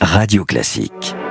Radio Classique.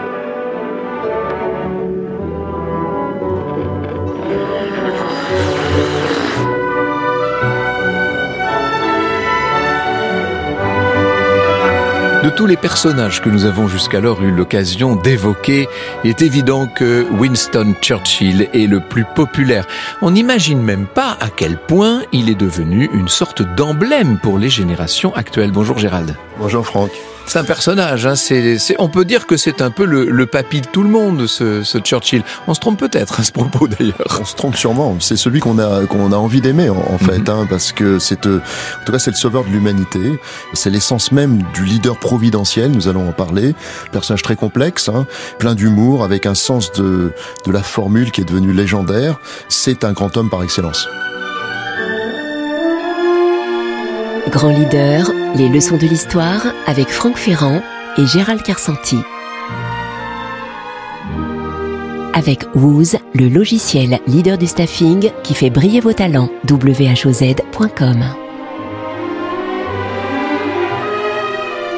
Tous les personnages que nous avons jusqu'alors eu l'occasion d'évoquer, il est évident que Winston Churchill est le plus populaire. On n'imagine même pas à quel point il est devenu une sorte d'emblème pour les générations actuelles. Bonjour Gérald. Bonjour Franck. C'est un personnage, hein. c'est, on peut dire que c'est un peu le, le papy de tout le monde, ce, ce Churchill. On se trompe peut-être à ce propos d'ailleurs. On se trompe sûrement. C'est celui qu'on a qu'on a envie d'aimer en, en fait, hein, parce que c'est euh, en tout cas c'est le sauveur de l'humanité. C'est l'essence même du leader providentiel. Nous allons en parler. Personnage très complexe, hein, plein d'humour, avec un sens de de la formule qui est devenu légendaire. C'est un grand homme par excellence. Grand leader, les leçons de l'histoire avec Franck Ferrand et Gérald Carsanti. Avec Wooz, le logiciel leader du staffing qui fait briller vos talents. whoz.com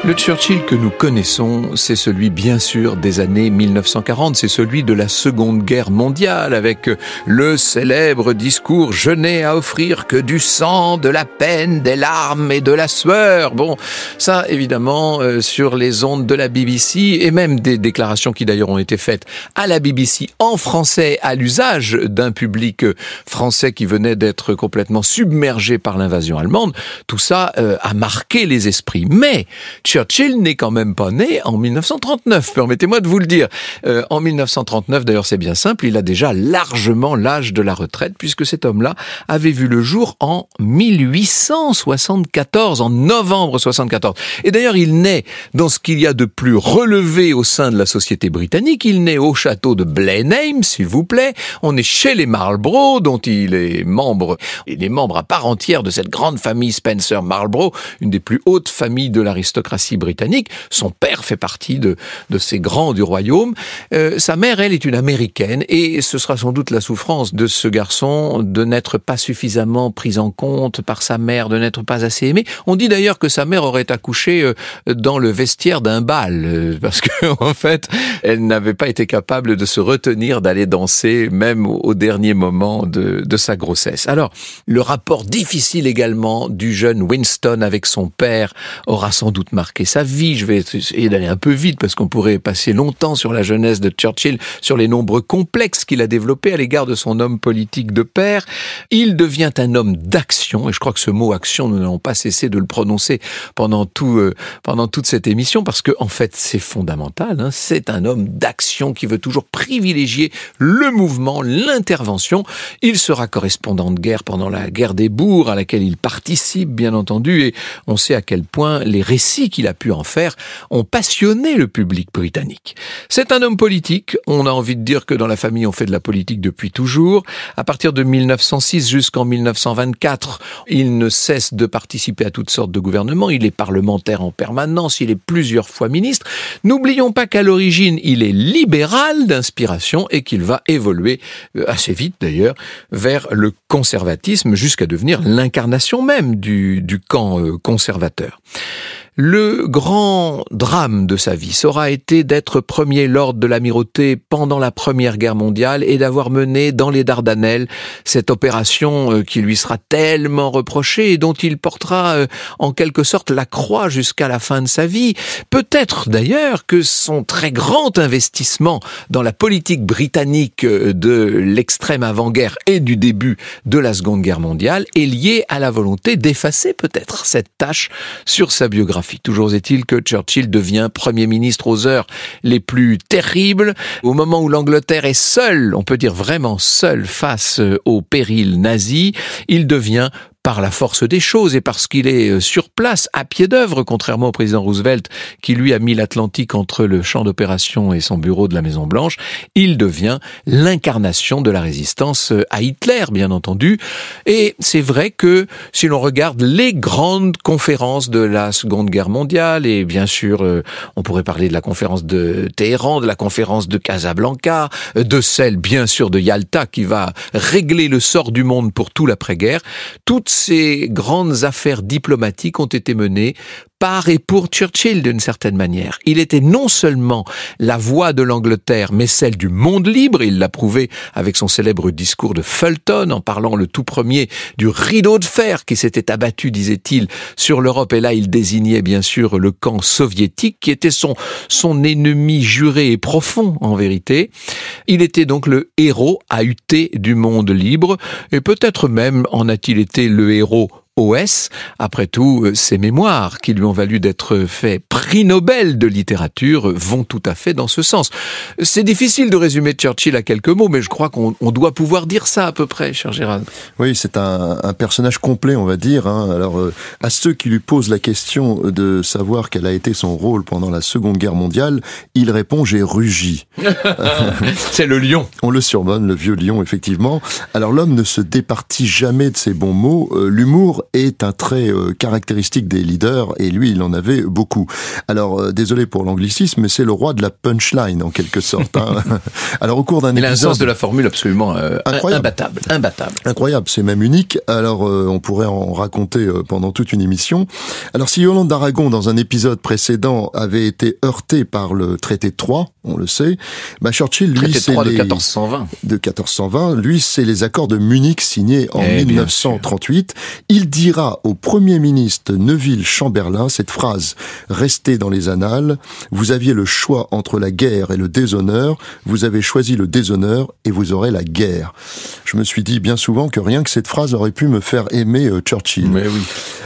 Le Churchill que nous connaissons, c'est celui bien sûr des années 1940, c'est celui de la Seconde Guerre mondiale avec le célèbre discours Je n'ai à offrir que du sang, de la peine, des larmes et de la sueur. Bon, ça évidemment euh, sur les ondes de la BBC et même des déclarations qui d'ailleurs ont été faites à la BBC en français à l'usage d'un public français qui venait d'être complètement submergé par l'invasion allemande. Tout ça euh, a marqué les esprits. Mais Churchill n'est quand même pas né en 1939, permettez-moi de vous le dire. Euh, en 1939, d'ailleurs c'est bien simple, il a déjà largement l'âge de la retraite, puisque cet homme-là avait vu le jour en 1874, en novembre 74. Et d'ailleurs il naît dans ce qu'il y a de plus relevé au sein de la société britannique, il naît au château de Blenheim, s'il vous plaît, on est chez les Marlborough, dont il est membre, il est membre à part entière de cette grande famille Spencer Marlborough, une des plus hautes familles de l'aristocratie britannique. Son père fait partie de, de ces grands du royaume. Euh, sa mère, elle, est une américaine et ce sera sans doute la souffrance de ce garçon de n'être pas suffisamment pris en compte par sa mère, de n'être pas assez aimé. On dit d'ailleurs que sa mère aurait accouché euh, dans le vestiaire d'un bal euh, parce que en fait, elle n'avait pas été capable de se retenir d'aller danser même au, dernier moment de, de sa grossesse. Alors, le rapport difficile également du jeune Winston avec son père aura sans doute marqué sa vie. Je vais essayer d'aller un peu vite parce qu'on pourrait passer longtemps sur la jeunesse de Churchill, sur les nombreux complexes qu'il a développés à l'égard de son homme politique de père. Il devient un homme d'action et je crois que ce mot action, nous n'allons pas cessé de le prononcer pendant tout euh, pendant toute cette émission parce que en fait c'est fondamental. Hein. C'est un homme d'action qui veut toujours privilégier le mouvement, l'intervention. Il sera correspondant de guerre pendant la guerre des bourgs à laquelle il participe bien entendu et on sait à quel point les récits qu'il a pu en faire ont passionné le public britannique. C'est un homme politique, on a envie de dire que dans la famille on fait de la politique depuis toujours. À partir de 1906 jusqu'en 1924, il ne cesse de participer à toutes sortes de gouvernements, il est parlementaire en permanence, il est plusieurs fois ministre. N'oublions pas qu'à l'origine il est libéral d'inspiration et qu'il va évoluer euh, assez vite d'ailleurs vers le conservatisme jusqu'à devenir l'incarnation même du, du camp euh, conservateur. Le grand drame de sa vie sera été d'être premier lord de l'amirauté pendant la Première Guerre mondiale et d'avoir mené dans les Dardanelles cette opération euh, qui lui sera tellement reprochée et dont il portera euh, en quelque sorte la croix jusqu'à la fin de sa vie. Peut-être d'ailleurs que son très grand investissement dans la politique britannique euh, de l'extrême avant-guerre et du début de la Seconde Guerre mondiale est lié à la volonté d'effacer peut-être cette tâche sur sa biographie. Toujours est-il que Churchill devient Premier ministre aux heures les plus terribles, au moment où l'Angleterre est seule, on peut dire vraiment seule face au péril nazi, il devient par la force des choses et parce qu'il est euh, sur place, à pied d'œuvre, contrairement au président Roosevelt, qui lui a mis l'Atlantique entre le champ d'opération et son bureau de la Maison Blanche, il devient l'incarnation de la résistance euh, à Hitler, bien entendu. Et c'est vrai que si l'on regarde les grandes conférences de la Seconde Guerre mondiale, et bien sûr, euh, on pourrait parler de la conférence de Téhéran, de la conférence de Casablanca, de celle, bien sûr, de Yalta, qui va régler le sort du monde pour tout l'après-guerre, toutes ces grandes affaires diplomatiques ont été menées par et pour Churchill d'une certaine manière. Il était non seulement la voix de l'Angleterre, mais celle du monde libre. Il l'a prouvé avec son célèbre discours de Fulton en parlant le tout premier du rideau de fer qui s'était abattu, disait-il, sur l'Europe. Et là, il désignait bien sûr le camp soviétique qui était son, son ennemi juré et profond en vérité. Il était donc le héros ahuté du monde libre et peut-être même en a-t-il été le héros OS. Après tout, euh, ses mémoires qui lui ont valu d'être fait prix Nobel de littérature vont tout à fait dans ce sens. C'est difficile de résumer Churchill à quelques mots, mais je crois qu'on doit pouvoir dire ça à peu près, cher Gérald. Oui, c'est un, un, personnage complet, on va dire. Hein. Alors, euh, à ceux qui lui posent la question de savoir quel a été son rôle pendant la Seconde Guerre mondiale, il répond j'ai rugi. c'est le lion. On le surnomme le vieux lion, effectivement. Alors, l'homme ne se départit jamais de ses bons mots. Euh, l'humour est un trait euh, caractéristique des leaders et lui, il en avait beaucoup. Alors, euh, désolé pour l'anglicisme, mais c'est le roi de la punchline en quelque sorte. Hein. Alors, au cours d'un épisode, de la formule absolument euh, incroyable, imbattable, imbattable, incroyable, c'est même unique. Alors, on pourrait en raconter pendant toute une émission. Alors, si Yolande d'Aragon, dans un épisode précédent, avait été heurté par le traité de Troyes, on le sait, bah Churchill, lui, c'est les... de 1420. De 1420. Lui, c'est les accords de Munich signés en 1938. Eh, il dira au Premier ministre Neville Chamberlain cette phrase restée dans les annales. Vous aviez le choix entre la guerre et le déshonneur. Vous avez choisi le déshonneur et vous aurez la guerre. Je me suis dit bien souvent que rien que cette phrase aurait pu me faire aimer euh, Churchill. Mais oui.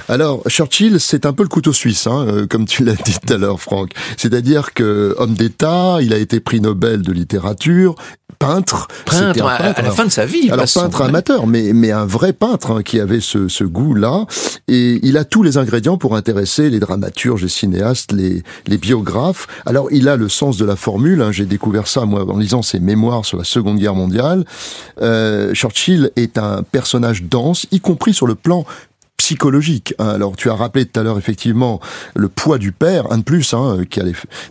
Alors, Churchill, c'est un peu le couteau suisse, hein, euh, comme tu l'as dit tout à l'heure, Franck. C'est-à-dire que homme d'État, il a été prix Nobel de littérature, peintre. Peintre, à, la fin de sa vie. Alors peintre amateur, mais mais un vrai peintre hein, qui avait ce, ce goût-là, et il a tous les ingrédients pour intéresser les dramaturges, les cinéastes, les les biographes. Alors il a le sens de la formule. Hein, J'ai découvert ça moi en lisant ses mémoires sur la Seconde Guerre mondiale. Euh, Churchill est un personnage dense, y compris sur le plan psychologique. Hein. Alors tu as rappelé tout à l'heure effectivement le poids du père, un de plus, hein, qui a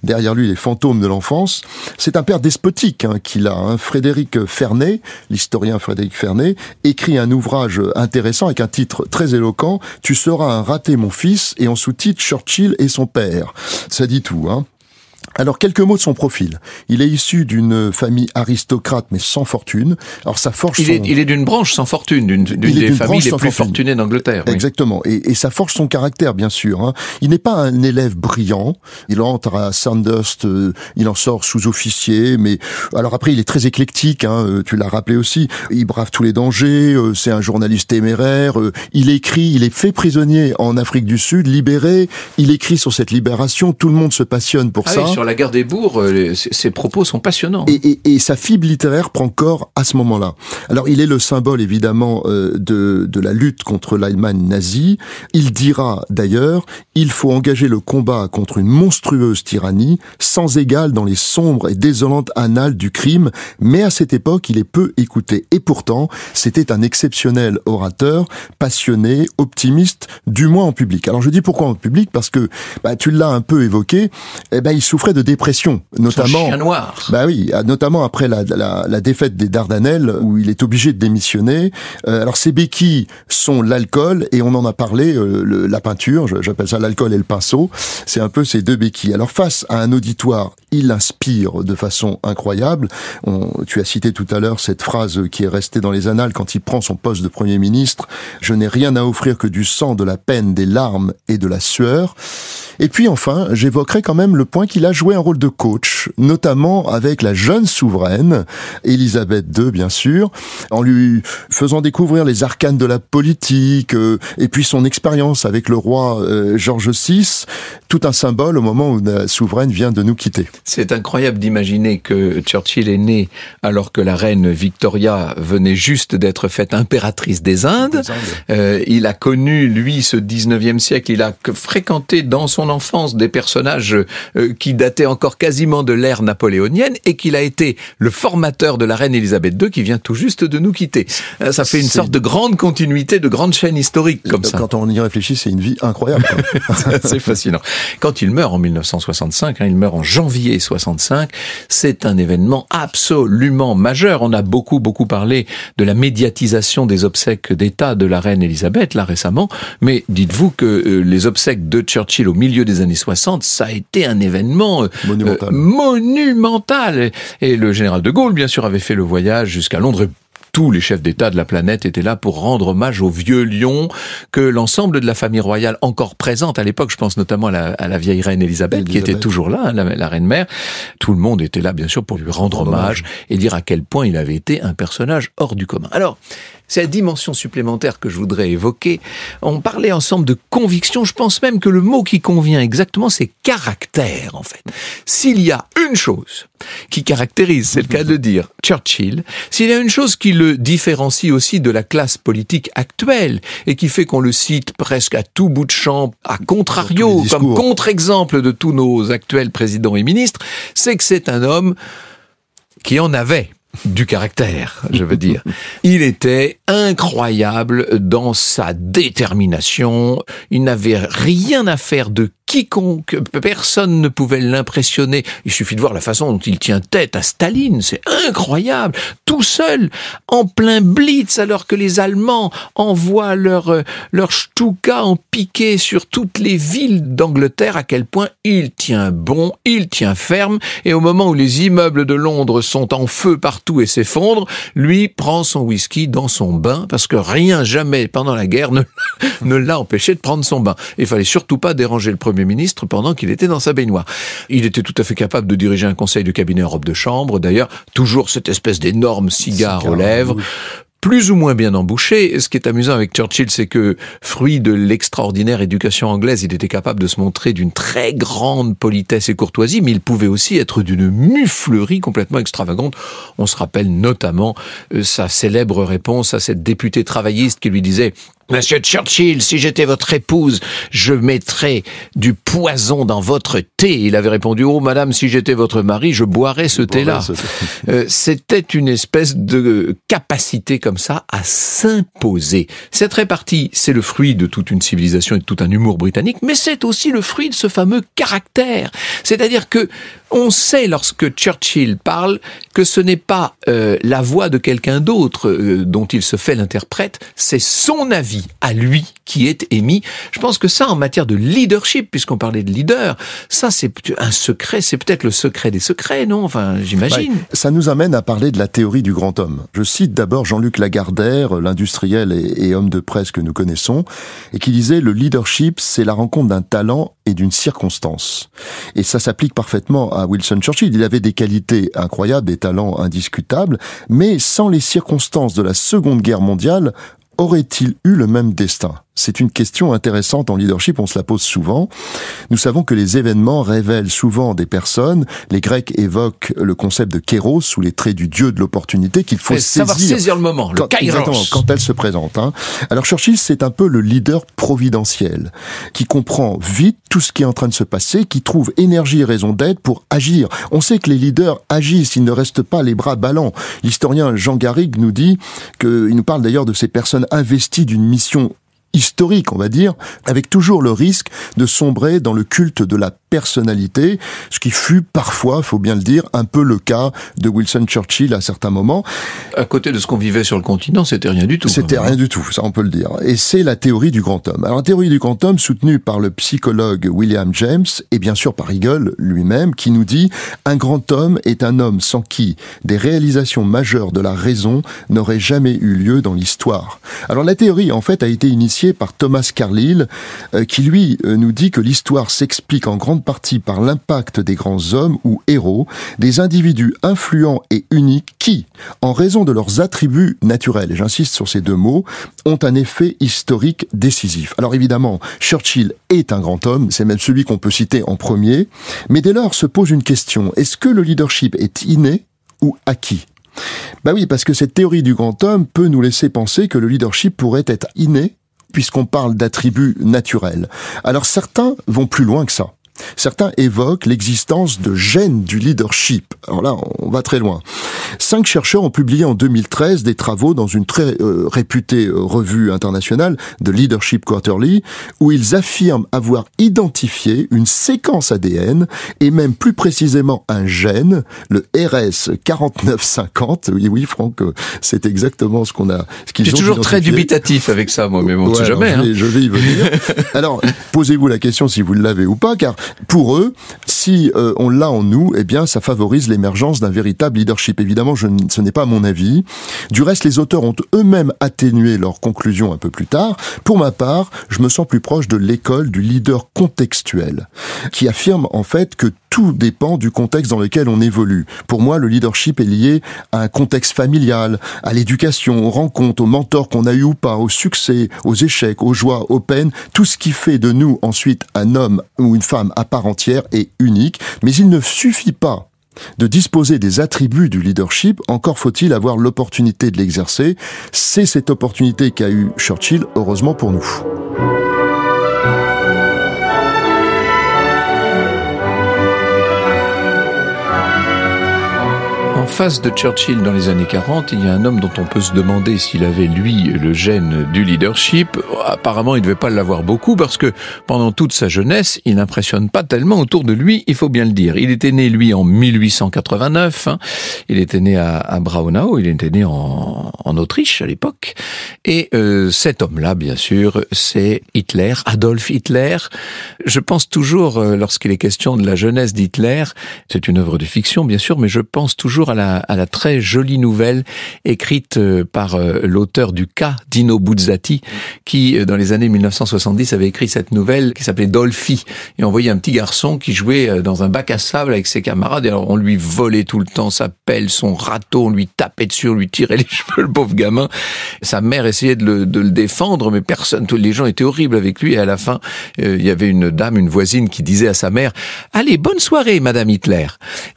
derrière lui les fantômes de l'enfance. C'est un père despotique hein, qu'il a. Hein. Frédéric Fernet, l'historien Frédéric Fernet, écrit un ouvrage intéressant avec un titre très éloquent. Tu seras un raté mon fils et en sous-titre Churchill et son père. Ça dit tout. Hein. Alors quelques mots de son profil. Il est issu d'une famille aristocrate mais sans fortune. Alors ça forge. Il, est, il est d'une branche sans fortune, d'une des familles les plus fortunées d'Angleterre. Exactement. Et, et, ça forge son caractère bien sûr. Hein. Il n'est pas un élève brillant. Il entre à Sandhurst, euh, il en sort sous-officier, mais alors après il est très éclectique. Hein, euh, tu l'as rappelé aussi. Il brave tous les dangers. Euh, c'est un journaliste téméraire. il écrit. Il est fait prisonnier en Afrique du Sud, libéré. Il écrit sur cette libération. Tout le monde se passionne pour ah ça la guerre des bourgs, euh, ses propos sont passionnants. Et, et, sa fibre littéraire prend corps à ce moment-là. Alors il est le symbole évidemment euh, de, de la lutte contre l'Allemagne nazie. Il dira d'ailleurs, il faut engager le combat contre une monstrueuse tyrannie, sans égale dans les sombres et désolantes annales du crime, mais à cette époque il est peu écouté. Et pourtant, c'était un exceptionnel orateur, passionné, optimiste, du moins en public. Alors je dis pourquoi en public Parce que bah, tu l'as un peu évoqué, eh ben, il souffrait de dépression, notamment. chien noir. Bah oui, notamment après la, la, la, défaite des Dardanelles où il est obligé de démissionner. Euh, alors ces béquilles sont l'alcool et on en a parlé, euh, le, la peinture, j'appelle ça l'alcool et le pinceau. C'est un peu ces deux béquilles. Alors face à un auditoire, il inspire de façon incroyable. Tu as cité tout à l'heure cette phrase qui est restée dans les annales quand il prend son poste de premier ministre. Je n'ai rien à offrir que du sang, de la peine, des larmes et de la sueur. Et puis enfin, j'évoquerai quand même le point qu'il a joué un rôle de coach, notamment avec la jeune souveraine, Elisabeth II bien sûr, en lui faisant découvrir les arcanes de la politique, euh, et puis son expérience avec le roi euh, George VI, tout un symbole au moment où la souveraine vient de nous quitter. C'est incroyable d'imaginer que Churchill est né alors que la reine Victoria venait juste d'être faite impératrice des Indes. Euh, il a connu, lui, ce 19e siècle, il a fréquenté dans son enfance des personnages euh, qui dataient encore quasiment de l'ère napoléonienne et qu'il a été le formateur de la reine Elisabeth II qui vient tout juste de nous quitter. Euh, ça fait une sorte de grande continuité, de grande chaîne historique comme ça. Quand on y réfléchit, c'est une vie incroyable. c'est fascinant. Quand il meurt en 1965, hein, il meurt en janvier juillet 65, c'est un événement absolument majeur. On a beaucoup, beaucoup parlé de la médiatisation des obsèques d'État de la reine Elisabeth, là récemment, mais dites-vous que euh, les obsèques de Churchill au milieu des années 60, ça a été un événement euh, monumental. monumental. Et le général de Gaulle, bien sûr, avait fait le voyage jusqu'à Londres tous les chefs d'État de la planète étaient là pour rendre hommage au vieux lion que l'ensemble de la famille royale encore présente à l'époque, je pense notamment à la, vieille reine Elisabeth, qui était toujours là, hein, la, reine mère. Tout le monde était là, bien sûr, pour lui rendre, hommage, et dire à quel point il avait été un personnage hors du commun. Alors, c'est la dimension supplémentaire que je voudrais évoquer. On parlait ensemble de conviction. Je pense même que le mot qui convient exactement, c'est caractère, en fait. S'il y a une chose qui caractérise, c'est le cas de dire, Churchill, s'il y a une chose qui le différencie aussi de la classe politique actuelle et qui fait qu'on le cite presque à tout bout de champ, à contrario, comme contre-exemple de tous nos actuels présidents et ministres, c'est que c'est un homme qui en avait du caractère, je veux dire. Il était incroyable dans sa détermination. Il n'avait rien à faire de quiconque, personne ne pouvait l'impressionner. Il suffit de voir la façon dont il tient tête à Staline, c'est incroyable. Tout seul, en plein blitz, alors que les Allemands envoient leur, leur Stuka en piqué sur toutes les villes d'Angleterre, à quel point il tient bon, il tient ferme, et au moment où les immeubles de Londres sont en feu partout et s'effondrent, lui prend son whisky dans son bain, parce que rien jamais pendant la guerre ne, ne l'a empêché de prendre son bain. Il fallait surtout pas déranger le premier ministre pendant qu'il était dans sa baignoire. Il était tout à fait capable de diriger un conseil de cabinet en robe de chambre. D'ailleurs, toujours cette espèce d'énorme cigare, aux lèvres plus ou moins bien embouché. Ce qui est amusant avec Churchill, c'est que, fruit de l'extraordinaire éducation anglaise, il était capable de se montrer d'une très grande politesse et courtoisie, mais il pouvait aussi être d'une muflerie complètement extravagante. On se rappelle notamment euh, sa célèbre réponse à cette députée travailliste qui lui disait Monsieur Churchill, si j'étais votre épouse, je mettrais du poison dans votre thé. Il avait répondu, oh madame, si j'étais votre mari, je boirais ce thé-là. Euh, c'était une espèce de capacité comme ça à s'imposer. Cette répartie, c'est le fruit de toute une civilisation et de tout un humour britannique, mais c'est aussi le fruit de ce fameux caractère. C'est-à-dire que on sait lorsque Churchill parle que ce n'est pas euh, la voix de quelqu'un d'autre euh, dont il se fait l'interprète, c'est son avis à lui qui est émis. Je pense que ça, en matière de leadership, puisqu'on parlait de leader, ça c'est un secret, c'est peut-être le secret des secrets, non? Enfin, j'imagine. ça nous amène à parler de la théorie du grand homme. Je cite d'abord Jean-Luc Lagardère, l'industriel et, et homme de presse que nous connaissons, et qui disait le leadership, c'est la rencontre d'un talent et d'une circonstance. Et ça s'applique parfaitement à Wilson Churchill. Il avait des qualités incroyables, des talents indiscutables, mais sans les circonstances de la Seconde Guerre mondiale, aurait-il eu le même destin? C'est une question intéressante en leadership, on se la pose souvent. Nous savons que les événements révèlent souvent des personnes. Les Grecs évoquent le concept de kéros, sous les traits du dieu de l'opportunité, qu'il faut saisir, saisir le moment, le quand, exactement, quand elle se présente. Hein. Alors Churchill, c'est un peu le leader providentiel, qui comprend vite tout ce qui est en train de se passer, qui trouve énergie et raison d'être pour agir. On sait que les leaders agissent, ils ne restent pas les bras ballants. L'historien Jean Garrigue nous dit qu'il nous parle d'ailleurs de ces personnes investies d'une mission historique, on va dire, avec toujours le risque de sombrer dans le culte de la personnalité, ce qui fut parfois, faut bien le dire, un peu le cas de Wilson Churchill à certains moments. À côté de ce qu'on vivait sur le continent, c'était rien du tout. C'était rien du tout, ça on peut le dire. Et c'est la théorie du grand homme. Alors la théorie du grand homme, soutenue par le psychologue William James et bien sûr par Hegel lui-même, qui nous dit un grand homme est un homme sans qui des réalisations majeures de la raison n'auraient jamais eu lieu dans l'histoire. Alors la théorie en fait a été initiée par Thomas Carlyle, euh, qui lui euh, nous dit que l'histoire s'explique en grande partie par l'impact des grands hommes ou héros, des individus influents et uniques qui, en raison de leurs attributs naturels, j'insiste sur ces deux mots, ont un effet historique décisif. Alors évidemment, Churchill est un grand homme, c'est même celui qu'on peut citer en premier, mais dès lors se pose une question, est-ce que le leadership est inné ou acquis? Bah oui, parce que cette théorie du grand homme peut nous laisser penser que le leadership pourrait être inné puisqu'on parle d'attributs naturels. Alors certains vont plus loin que ça Certains évoquent l'existence de gènes du leadership. Alors là, on va très loin. Cinq chercheurs ont publié en 2013 des travaux dans une très euh, réputée euh, revue internationale de Leadership Quarterly, où ils affirment avoir identifié une séquence ADN et même plus précisément un gène, le RS 4950. Oui, oui, Franck, euh, c'est exactement ce qu'on a. Ce qu'ils ont toujours très dubitatif avec ça, moi, mais bon, ouais, jamais. Je vais, hein. je vais y venir. alors, posez-vous la question si vous l'avez ou pas, car pour eux, si euh, on l'a en nous, eh bien, ça favorise l'émergence d'un véritable leadership. Évidemment, je, ce n'est pas mon avis. Du reste, les auteurs ont eux-mêmes atténué leurs conclusions un peu plus tard. Pour ma part, je me sens plus proche de l'école du leader contextuel, qui affirme en fait que tout dépend du contexte dans lequel on évolue. Pour moi, le leadership est lié à un contexte familial, à l'éducation, aux rencontres, aux mentors qu'on a eu ou pas, au succès, aux échecs, aux joies, aux peines, tout ce qui fait de nous ensuite un homme ou une femme à part entière et unique. Mais il ne suffit pas de disposer des attributs du leadership, encore faut-il avoir l'opportunité de l'exercer. C'est cette opportunité qu'a eu Churchill, heureusement pour nous. Face de Churchill dans les années 40, il y a un homme dont on peut se demander s'il avait, lui, le gène du leadership. Apparemment, il ne devait pas l'avoir beaucoup parce que pendant toute sa jeunesse, il n'impressionne pas tellement autour de lui, il faut bien le dire. Il était né, lui, en 1889. Hein. Il était né à, à, Braunau, il était né en, en Autriche à l'époque. Et euh, cet homme-là, bien sûr, c'est Hitler, Adolf Hitler. Je pense toujours, euh, lorsqu'il est question de la jeunesse d'Hitler, c'est une œuvre de fiction, bien sûr, mais je pense toujours à la, à la très jolie nouvelle écrite euh, par l'auteur du cas, Dino Buzzati, qui, dans les années 1970, avait écrit cette nouvelle qui s'appelait Dolphy. Et on voyait un petit garçon qui jouait dans un bac à sable avec ses camarades. Et alors, on lui volait tout le temps sa pelle, son râteau, on lui tapait dessus, on lui tirait les cheveux, le pauvre gamin. Sa mère essayait de le, de le défendre, mais personne, tous les gens étaient horribles avec lui. Et à la fin, euh, il y avait une dame, une voisine, qui disait à sa mère "Allez, bonne soirée, Madame Hitler."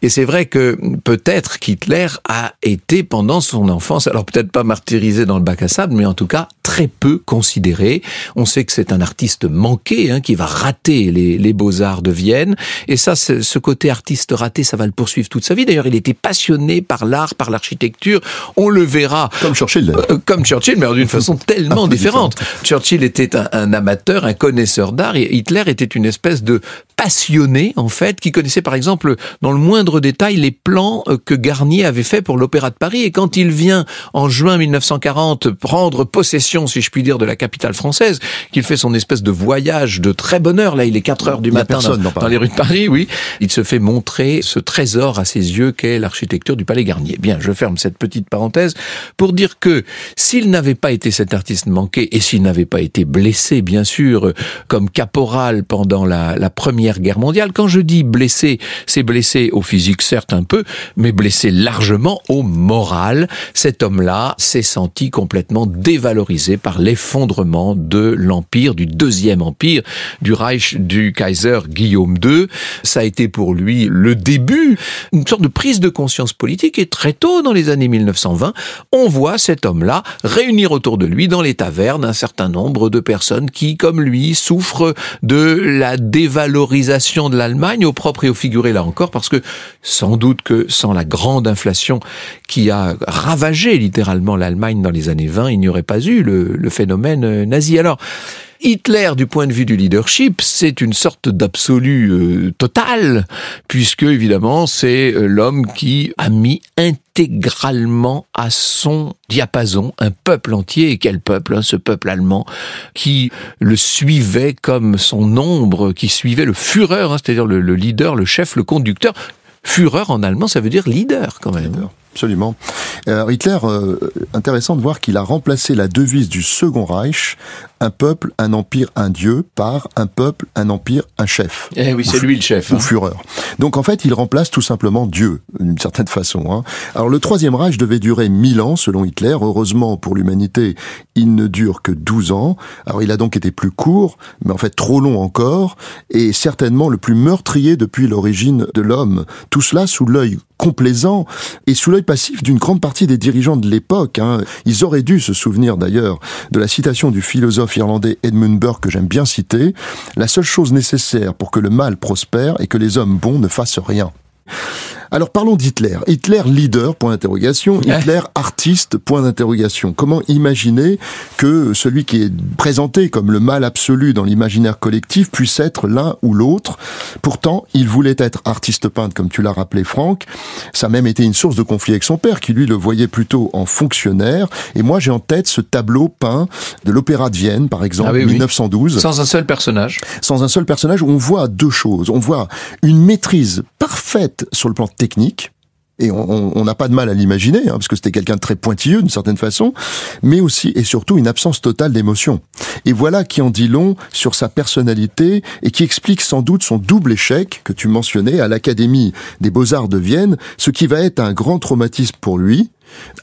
Et c'est vrai que peut-être qu'Hitler a été pendant son enfance, alors peut-être pas martyrisé dans le bac à sable, mais en tout cas très peu considéré. On sait que c'est un artiste manqué, hein, qui va rater les, les beaux-arts de Vienne. Et ça, ce côté artiste raté, ça va le poursuivre toute sa vie. D'ailleurs, il était passionné par l'art, par l'architecture. On le verra. Comme Churchill. Euh, comme Churchill, mais d'une façon tellement différente. Churchill était un, un amateur, un connaisseur d'art, et Hitler était une espèce de passionné en fait, qui connaissait par exemple dans le moindre détail les plans euh, que Garnier avait fait pour l'Opéra de Paris. Et quand il vient en juin 1940 prendre possession, si je puis dire, de la capitale française, qu'il fait son espèce de voyage de très bonne heure, là il est 4 heures du matin dans, dans, dans, les rues de Paris, oui, il se fait montrer ce trésor à ses yeux qu'est l'architecture du Palais Garnier. Bien, je ferme cette petite parenthèse pour dire que s'il n'avait pas été cet artiste manqué et s'il n'avait pas été blessé, bien sûr, comme caporal pendant la, la première Guerre mondiale. Quand je dis blessé, c'est blessé au physique certes un peu, mais blessé largement au moral. Cet homme-là s'est senti complètement dévalorisé par l'effondrement de l'empire, du deuxième empire, du Reich du Kaiser Guillaume II. Ça a été pour lui le début, une sorte de prise de conscience politique et très tôt dans les années 1920, on voit cet homme-là réunir autour de lui dans les tavernes un certain nombre de personnes qui, comme lui, souffrent de la dévalorisation de l'Allemagne, au propre et au figuré là encore, parce que sans doute que sans la grande inflation qui a ravagé littéralement l'Allemagne dans les années 20, il n'y aurait pas eu le, phénomène euh, nazi. Alors, Hitler, du point de vue du leadership, c'est une sorte d'absolu euh, total, puisque évidemment c'est euh, l'homme qui a mis intégralement à son diapason un peuple entier, et quel peuple, hein, ce peuple allemand, qui le suivait comme son ombre, qui suivait le Führer, hein, c'est-à-dire le leader, le chef, le conducteur. Führer en allemand, ça veut dire leader quand même. Leader. Absolument. Alors Hitler, euh, intéressant de voir qu'il a remplacé la devise du Second Reich, un peuple, un empire, un dieu, par un peuple, un empire, un chef. Eh oui, c'est lui le chef. Ou hein. Führer. Donc en fait, il remplace tout simplement Dieu, d'une certaine façon. Hein. Alors le Troisième Reich devait durer mille ans, selon Hitler. Heureusement pour l'humanité, il ne dure que 12 ans. Alors il a donc été plus court, mais en fait trop long encore, et certainement le plus meurtrier depuis l'origine de l'homme. Tout cela sous l'œil complaisant et sous l'œil passif d'une grande partie des dirigeants de l'époque. Hein. Ils auraient dû se souvenir d'ailleurs de la citation du philosophe irlandais Edmund Burke que j'aime bien citer. La seule chose nécessaire pour que le mal prospère est que les hommes bons ne fassent rien. Alors parlons d'Hitler. Hitler leader, point d'interrogation. Hitler artiste, point d'interrogation. Comment imaginer que celui qui est présenté comme le mal absolu dans l'imaginaire collectif puisse être l'un ou l'autre? Pourtant, il voulait être artiste peintre, comme tu l'as rappelé Franck. Ça a même été une source de conflit avec son père, qui lui le voyait plutôt en fonctionnaire. Et moi, j'ai en tête ce tableau peint de l'Opéra de Vienne, par exemple, 1912. Ah Sans un seul personnage. Sans un seul personnage, on voit deux choses. On voit une maîtrise parfaite sur le plan technique, et on n'a pas de mal à l'imaginer, hein, parce que c'était quelqu'un de très pointilleux d'une certaine façon, mais aussi et surtout une absence totale d'émotion. Et voilà qui en dit long sur sa personnalité et qui explique sans doute son double échec que tu mentionnais à l'Académie des beaux-arts de Vienne, ce qui va être un grand traumatisme pour lui,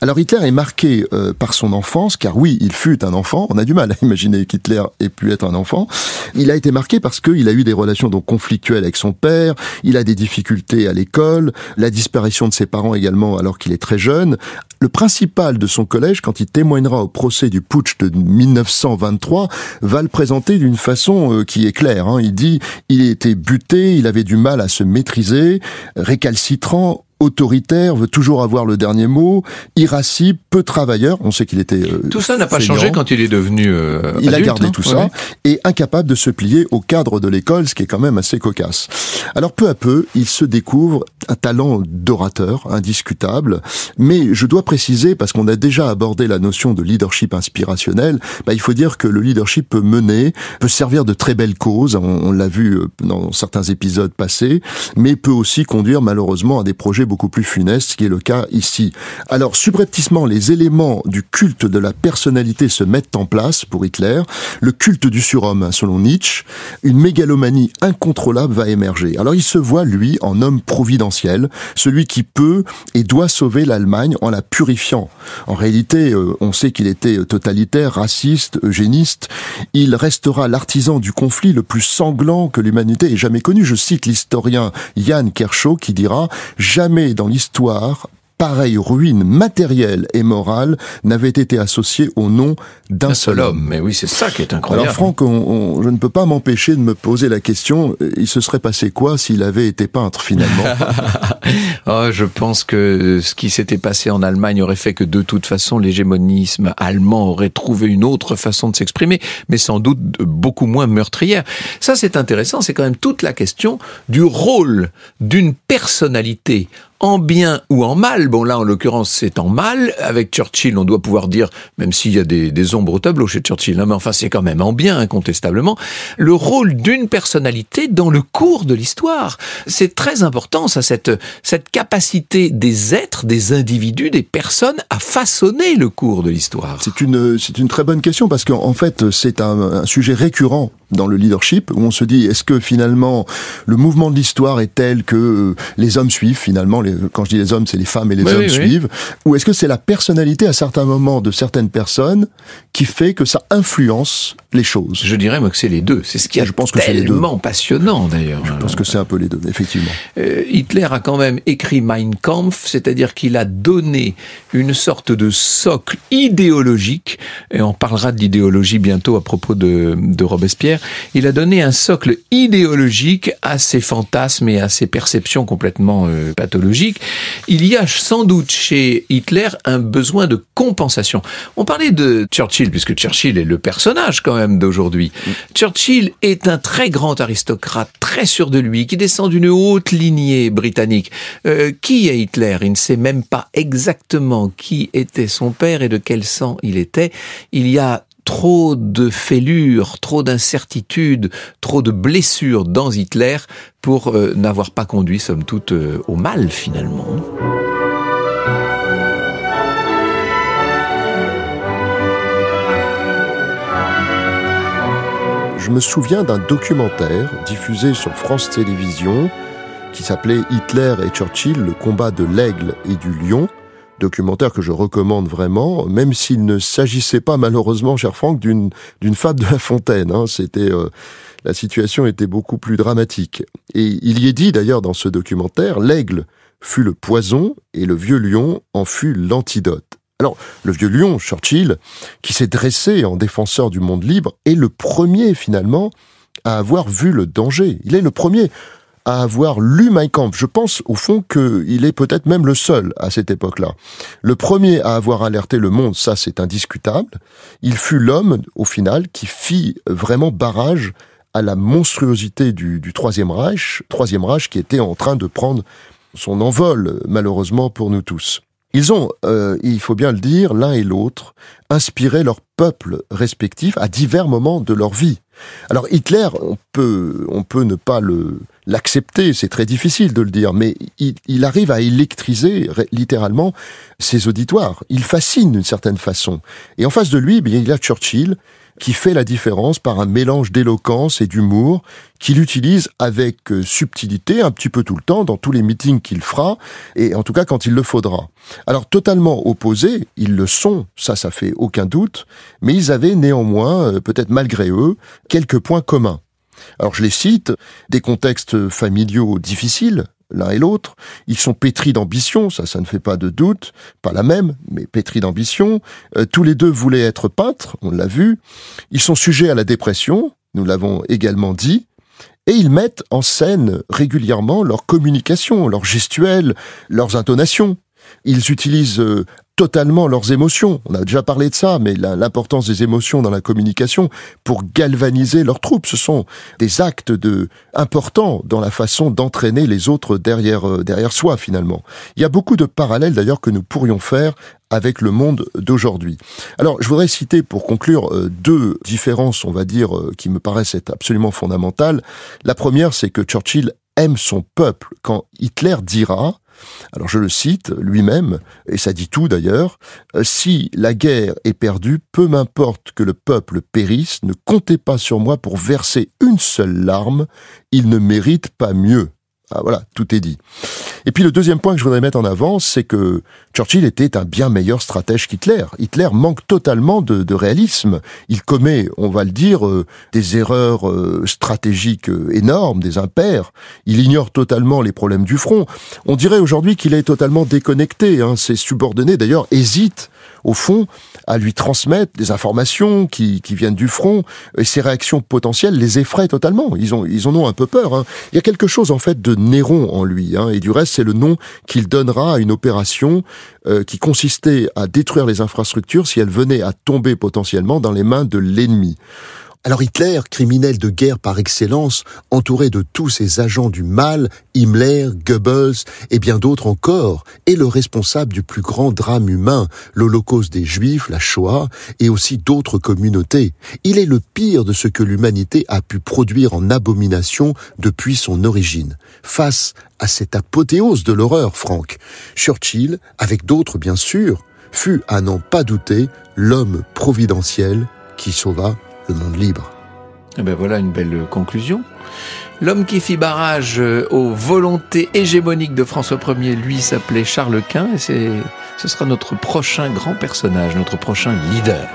alors Hitler est marqué euh, par son enfance, car oui, il fut un enfant. On a du mal à imaginer qu'Hitler ait pu être un enfant. Il a été marqué parce qu'il a eu des relations donc conflictuelles avec son père. Il a des difficultés à l'école, la disparition de ses parents également alors qu'il est très jeune. Le principal de son collège, quand il témoignera au procès du putsch de 1923, va le présenter d'une façon euh, qui est claire. Hein. Il dit il était buté, il avait du mal à se maîtriser, récalcitrant, autoritaire, veut toujours avoir le dernier mot, irascible, peu travailleur. On sait qu'il était. Euh, tout ça n'a pas changé quand il est devenu. Euh, il a gardé hein. tout ça et incapable de se plier au cadre de l'école, ce qui est quand même assez cocasse. Alors peu à peu, il se découvre un talent d'orateur indiscutable, mais je dois préciser parce qu'on a déjà abordé la notion de leadership inspirationnel. Bah, il faut dire que le leadership peut mener, peut servir de très belles causes. On, on l'a vu euh, dans certains épisodes passés, mais peut aussi conduire malheureusement à des projets beaucoup plus funeste, ce qui est le cas ici. Alors, subrepticement, les éléments du culte de la personnalité se mettent en place pour Hitler. Le culte du surhomme, selon Nietzsche, une mégalomanie incontrôlable va émerger. Alors, il se voit, lui, en homme providentiel, celui qui peut et doit sauver l'Allemagne en la purifiant. En réalité, euh, on sait qu'il était totalitaire, raciste, eugéniste. Il restera l'artisan du conflit le plus sanglant que l'humanité ait jamais connu. Je cite l'historien Jan Kershaw qui dira jamais dans l'histoire pareille ruine matérielle et morale n'avait été associée au nom d'un seul homme. Mais oui, c'est ça qui est incroyable. Alors Franck, je ne peux pas m'empêcher de me poser la question, euh, il se serait passé quoi s'il avait été peintre finalement? Oh, Je pense que ce qui s'était passé en Allemagne aurait fait que de toute façon l'hégémonisme allemand aurait trouvé une autre façon de s'exprimer, mais sans doute beaucoup moins meurtrière. Ça c'est intéressant, c'est quand même toute la question du rôle d'une personnalité en bien ou en mal. Bon, là, en l'occurrence, c'est en mal. Avec Churchill, on doit pouvoir dire, même s'il y a des, ombres au tableau chez Churchill, hein, mais enfin, c'est quand même en bien, incontestablement, le rôle d'une personnalité dans le cours de l'histoire. C'est très important, ça, cette, cette capacité des êtres, des individus, des personnes à façonner le cours de l'histoire. C'est une, c'est une très bonne question parce qu'en fait, c'est un sujet récurrent dans le leadership où on se dit est-ce que finalement le mouvement de l'histoire est tel que les hommes suivent finalement quand je dis les hommes c'est les femmes et les hommes suivent ou est-ce que c'est la personnalité à certains moments de certaines personnes qui fait que ça influence les choses? Je dirais moi que c'est les deux. C'est ce qui est je pense que tellement passionnant d'ailleurs je pense que c'est un peu les deux effectivement. euh, Hitler a quand même écrit Mein Kampf c'est-à-dire qu'il a donné une sorte de socle idéologique et on parlera de l'idéologie bientôt à propos de, de Robespierre il a donné un socle idéologique à ses fantasmes et à ses perceptions complètement euh, pathologiques. Il y a sans doute chez Hitler un besoin de compensation. On parlait de Churchill, puisque Churchill est le personnage quand même d'aujourd'hui. Churchill est un très grand aristocrate, très sûr de lui, qui descend d'une haute lignée britannique. Euh, qui est Hitler? Il ne sait même pas exactement qui était son père et de quel sang il était. Il y a trop de fêlures, trop d'incertitudes, trop de blessures dans Hitler pour euh, n'avoir pas conduit, somme toute, euh, au mal finalement. Je me souviens d'un documentaire diffusé sur France Télévisions qui s'appelait Hitler et Churchill, le combat de l'aigle et du lion, documentaire que je recommande vraiment, même s'il ne s'agissait pas malheureusement, cher Franck, d'une d'une fable de La Fontaine. Hein. C'était euh, la situation était beaucoup plus dramatique. Et il y est dit d'ailleurs dans ce documentaire, l'aigle fut le poison et le vieux lion en fut l'antidote. Alors, le vieux lion, Churchill, qui s'est dressé en défenseur du monde libre, est le premier finalement à avoir vu le danger. Il est le premier à avoir lu Mein Kampf. Je pense au fond qu'il est peut-être même le seul à cette époque-là. Le premier à avoir alerté le monde, ça c'est indiscutable. Il fut l'homme, au final, qui fit vraiment barrage à la monstruosité du, Troisième Reich, Troisième Reich qui était en train de prendre son envol, malheureusement pour nous tous. Ils ont, euh, il faut bien le dire, l'un et l'autre, inspiré leur peuple respectif à divers moments de leur vie. Alors Hitler, on peut, on peut ne pas le l'accepter, c'est très difficile de le dire, mais il, arrive à électriser littéralement ses auditoires. Il fascine d'une certaine façon. Et en face de lui, bien, il y a Churchill, qui fait la différence par un mélange d'éloquence et d'humour qu'il utilise avec euh, subtilité un petit peu tout le temps dans tous les meetings qu'il fera et en tout cas quand il le faudra. Alors totalement opposés, ils le sont, ça ça fait aucun doute, mais ils avaient néanmoins, euh, peut-être malgré eux, quelques points communs. Alors je les cite, des contextes familiaux difficiles, l'un et l'autre. Ils sont pétris d'ambition, ça, ça ne fait pas de doute, pas la même, mais pétris d'ambition. Euh, tous les deux voulaient être peintres, on l'a vu. Ils sont sujets à la dépression, nous l'avons également dit. Et ils mettent en scène régulièrement leur communication, leur gestuelle, leurs intonations. Ils utilisent euh, totalement leurs émotions. On a déjà parlé de ça, mais l'importance des émotions dans la communication pour galvaniser leurs troupes, ce sont des actes de importants dans la façon d'entraîner les autres derrière euh, derrière soi finalement. Il y a beaucoup de parallèles d'ailleurs que nous pourrions faire avec le monde d'aujourd'hui. Alors, je voudrais citer pour conclure euh, deux différences, on va dire, euh, qui me paraissent être absolument fondamentales. La première, c'est que Churchill aime son peuple quand Hitler dira alors je le cite lui-même, et ça dit tout d'ailleurs, euh, si la guerre est perdue, peu m'importe que le peuple périsse, ne comptez pas sur moi pour verser une seule larme, il ne mérite pas mieux. Ah voilà, tout est dit. Et puis le deuxième point que je voudrais mettre en avant, c'est que Churchill était un bien meilleur stratège qu'Hitler. Hitler manque totalement de, réalisme. Il commet, on va le dire, euh, des erreurs euh, stratégiques euh, énormes, des impairs. Il ignore totalement les problèmes du front. On dirait aujourd'hui qu'il est totalement déconnecté. Hein. Ses subordonnés, d'ailleurs, hésitent au fond, à lui transmettre des informations qui, qui viennent du front, et ses réactions potentielles les effraient totalement. Ils, ont, ils en ont un peu peur. Hein. Il y a quelque chose, en fait, de Néron en lui, hein, et du reste, c'est le nom qu'il donnera à une opération euh, qui consistait à détruire les infrastructures si elles venaient à tomber potentiellement dans les mains de l'ennemi. Alors Hitler, criminel de guerre par excellence, entouré de tous ses agents du mal, Himmler, Goebbels et bien d'autres encore, est le responsable du plus grand drame humain, l'Holocauste des Juifs, la Shoah, et aussi d'autres communautés. Il est le pire de ce que l'humanité a pu produire en abomination depuis son origine. Face à cette apothéose de l'horreur, Franck, Churchill, avec d'autres bien sûr, fut, à n'en pas douter, l'homme providentiel qui sauva le monde libre. Eh ben voilà une belle conclusion. L'homme qui fit barrage euh, aux volontés hégémoniques de François Ier, lui, s'appelait Charles Quint, et c'est, ce sera notre prochain grand personnage, notre prochain leader.